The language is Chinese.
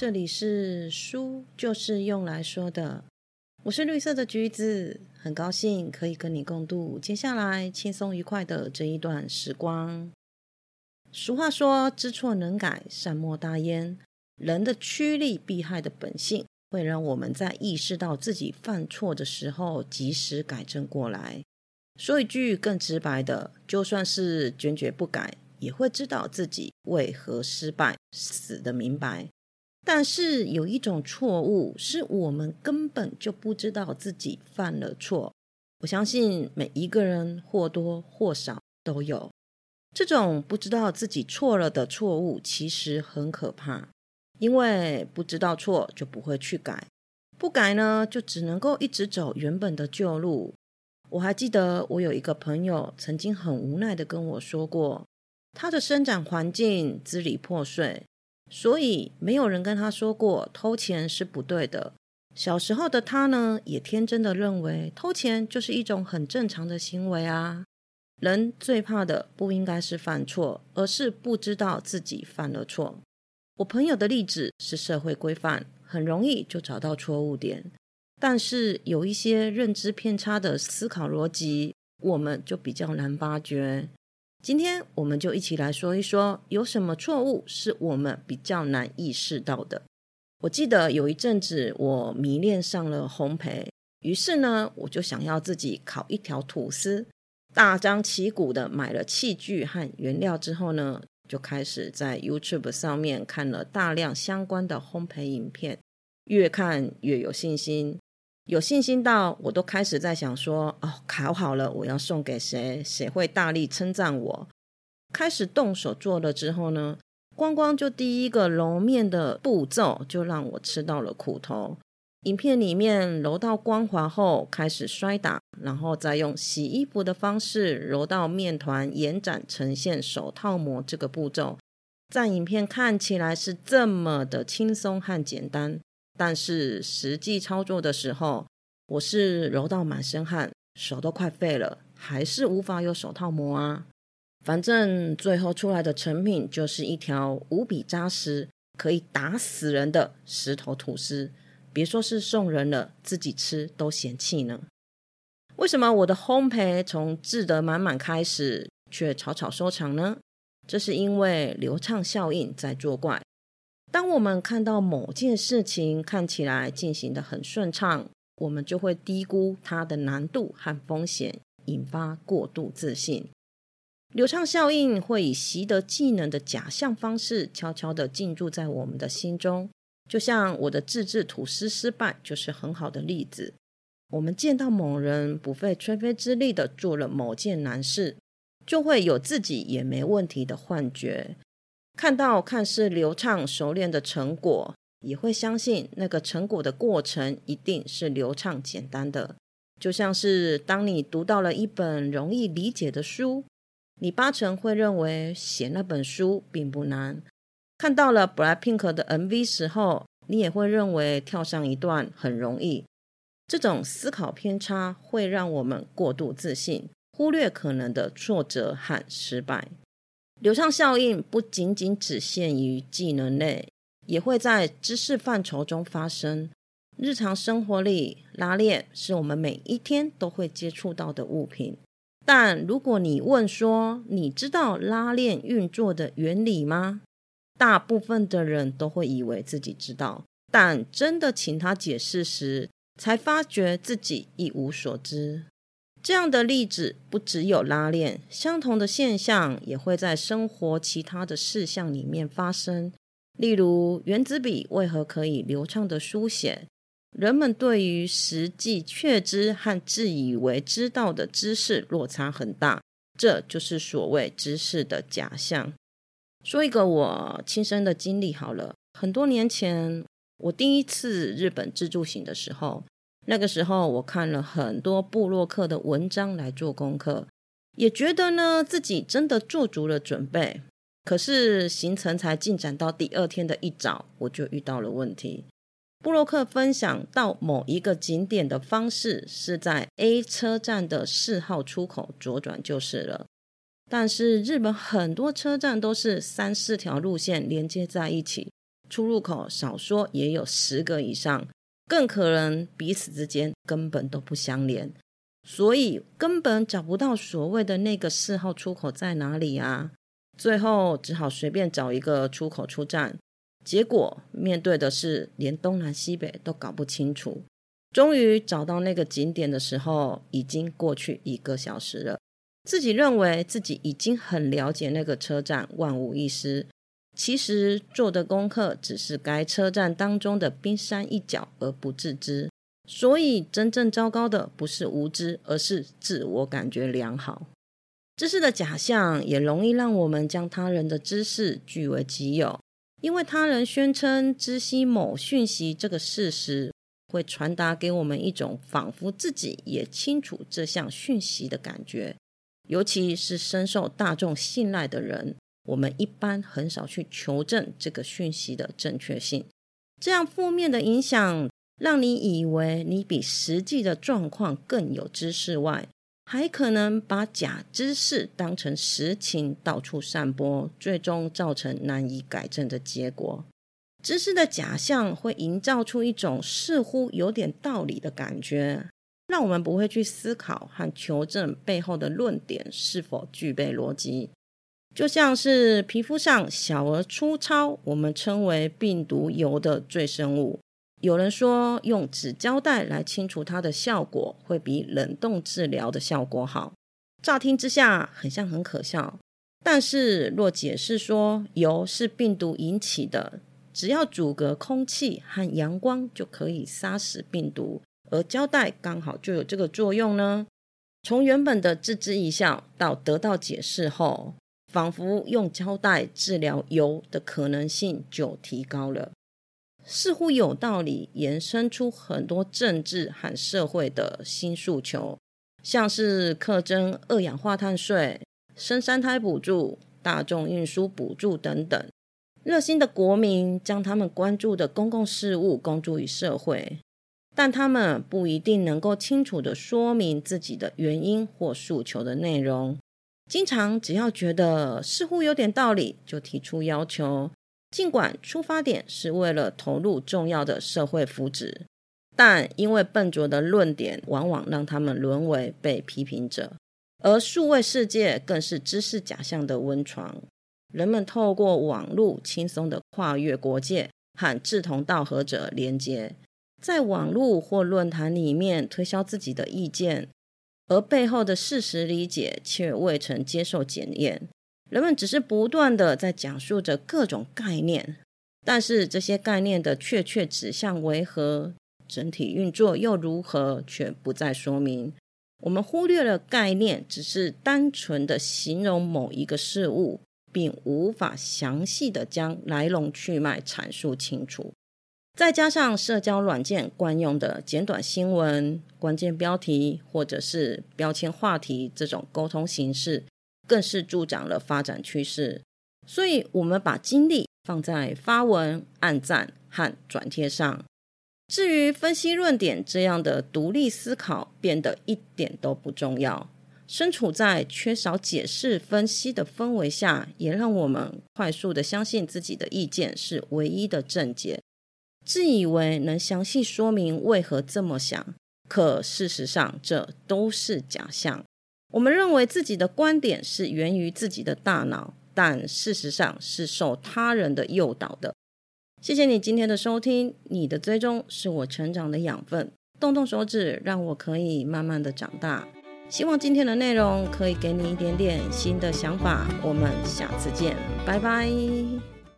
这里是书，就是用来说的。我是绿色的橘子，很高兴可以跟你共度接下来轻松愉快的这一段时光。俗话说：“知错能改，善莫大焉。”人的趋利避害的本性，会让我们在意识到自己犯错的时候，及时改正过来。说一句更直白的，就算是坚决不改，也会知道自己为何失败，死的明白。但是有一种错误，是我们根本就不知道自己犯了错。我相信每一个人或多或少都有这种不知道自己错了的错误，其实很可怕。因为不知道错就不会去改，不改呢就只能够一直走原本的旧路。我还记得我有一个朋友曾经很无奈的跟我说过，他的生长环境支离破碎，所以没有人跟他说过偷钱是不对的。小时候的他呢，也天真的认为偷钱就是一种很正常的行为啊。人最怕的不应该是犯错，而是不知道自己犯了错。我朋友的例子是社会规范，很容易就找到错误点，但是有一些认知偏差的思考逻辑，我们就比较难发觉。今天我们就一起来说一说，有什么错误是我们比较难意识到的。我记得有一阵子我迷恋上了烘焙，于是呢，我就想要自己烤一条吐司，大张旗鼓的买了器具和原料之后呢。就开始在 YouTube 上面看了大量相关的烘焙影片，越看越有信心，有信心到我都开始在想说：哦，烤好了，我要送给谁？谁会大力称赞我？开始动手做了之后呢，光光就第一个揉面的步骤，就让我吃到了苦头。影片里面揉到光滑后开始摔打，然后再用洗衣服的方式揉到面团延展呈现手套膜这个步骤，在影片看起来是这么的轻松和简单，但是实际操作的时候，我是揉到满身汗，手都快废了，还是无法有手套膜啊。反正最后出来的成品就是一条无比扎实、可以打死人的石头吐司。别说是送人了，自己吃都嫌弃呢。为什么我的烘焙从志得满满开始，却草草收场呢？这是因为流畅效应在作怪。当我们看到某件事情看起来进行的很顺畅，我们就会低估它的难度和风险，引发过度自信。流畅效应会以习得技能的假象方式，悄悄的进驻在我们的心中。就像我的自制吐司失败，就是很好的例子。我们见到某人不费吹灰之力的做了某件难事，就会有自己也没问题的幻觉。看到看似流畅熟练的成果，也会相信那个成果的过程一定是流畅简单的。就像是当你读到了一本容易理解的书，你八成会认为写那本书并不难。看到了 BLACKPINK 的 MV 时候，你也会认为跳上一段很容易。这种思考偏差会让我们过度自信，忽略可能的挫折和失败。流畅效应不仅仅只限于技能类，也会在知识范畴中发生。日常生活里，拉链是我们每一天都会接触到的物品。但如果你问说，你知道拉链运作的原理吗？大部分的人都会以为自己知道，但真的请他解释时，才发觉自己一无所知。这样的例子不只有拉链，相同的现象也会在生活其他的事项里面发生。例如，原子笔为何可以流畅的书写？人们对于实际确知和自以为知道的知识落差很大，这就是所谓知识的假象。说一个我亲身的经历好了。很多年前，我第一次日本自助行的时候，那个时候我看了很多布洛克的文章来做功课，也觉得呢自己真的做足了准备。可是行程才进展到第二天的一早，我就遇到了问题。布洛克分享到某一个景点的方式是在 A 车站的四号出口左转就是了。但是日本很多车站都是三四条路线连接在一起，出入口少说也有十个以上，更可能彼此之间根本都不相连，所以根本找不到所谓的那个四号出口在哪里啊！最后只好随便找一个出口出站，结果面对的是连东南西北都搞不清楚。终于找到那个景点的时候，已经过去一个小时了。自己认为自己已经很了解那个车站，万无一失。其实做的功课只是该车站当中的冰山一角而不自知。所以真正糟糕的不是无知，而是自我感觉良好。知识的假象也容易让我们将他人的知识据为己有，因为他人宣称知悉某讯息这个事实。会传达给我们一种仿佛自己也清楚这项讯息的感觉，尤其是深受大众信赖的人，我们一般很少去求证这个讯息的正确性。这样负面的影响，让你以为你比实际的状况更有知识外，还可能把假知识当成实情到处散播，最终造成难以改正的结果。知识的假象会营造出一种似乎有点道理的感觉，让我们不会去思考和求证背后的论点是否具备逻辑。就像是皮肤上小而粗糙，我们称为病毒疣的赘生物，有人说用纸胶带来清除它的效果会比冷冻治疗的效果好。乍听之下很像很可笑，但是若解释说疣是病毒引起的。只要阻隔空气和阳光就可以杀死病毒，而胶带刚好就有这个作用呢。从原本的置之一笑到得到解释后，仿佛用胶带治疗疣的可能性就提高了，似乎有道理，延伸出很多政治和社会的新诉求，像是课征二氧化碳税、生三胎补助、大众运输补助等等。热心的国民将他们关注的公共事务公诸于社会，但他们不一定能够清楚的说明自己的原因或诉求的内容。经常只要觉得似乎有点道理，就提出要求。尽管出发点是为了投入重要的社会福祉，但因为笨拙的论点，往往让他们沦为被批评者。而数位世界更是知识假象的温床。人们透过网络轻松的跨越国界，和志同道合者连接，在网络或论坛里面推销自己的意见，而背后的事实理解却未曾接受检验。人们只是不断的在讲述着各种概念，但是这些概念的确切指向为何，整体运作又如何，却不再说明。我们忽略了概念只是单纯的形容某一个事物。并无法详细的将来龙去脉阐述清楚，再加上社交软件惯用的简短新闻、关键标题或者是标签话题这种沟通形式，更是助长了发展趋势。所以，我们把精力放在发文、按赞和转贴上，至于分析论点这样的独立思考，变得一点都不重要。身处在缺少解释分析的氛围下，也让我们快速的相信自己的意见是唯一的正解，自以为能详细说明为何这么想，可事实上这都是假象。我们认为自己的观点是源于自己的大脑，但事实上是受他人的诱导的。谢谢你今天的收听，你的追踪是我成长的养分，动动手指，让我可以慢慢的长大。希望今天的内容可以给你一点点新的想法。我们下次见，拜拜。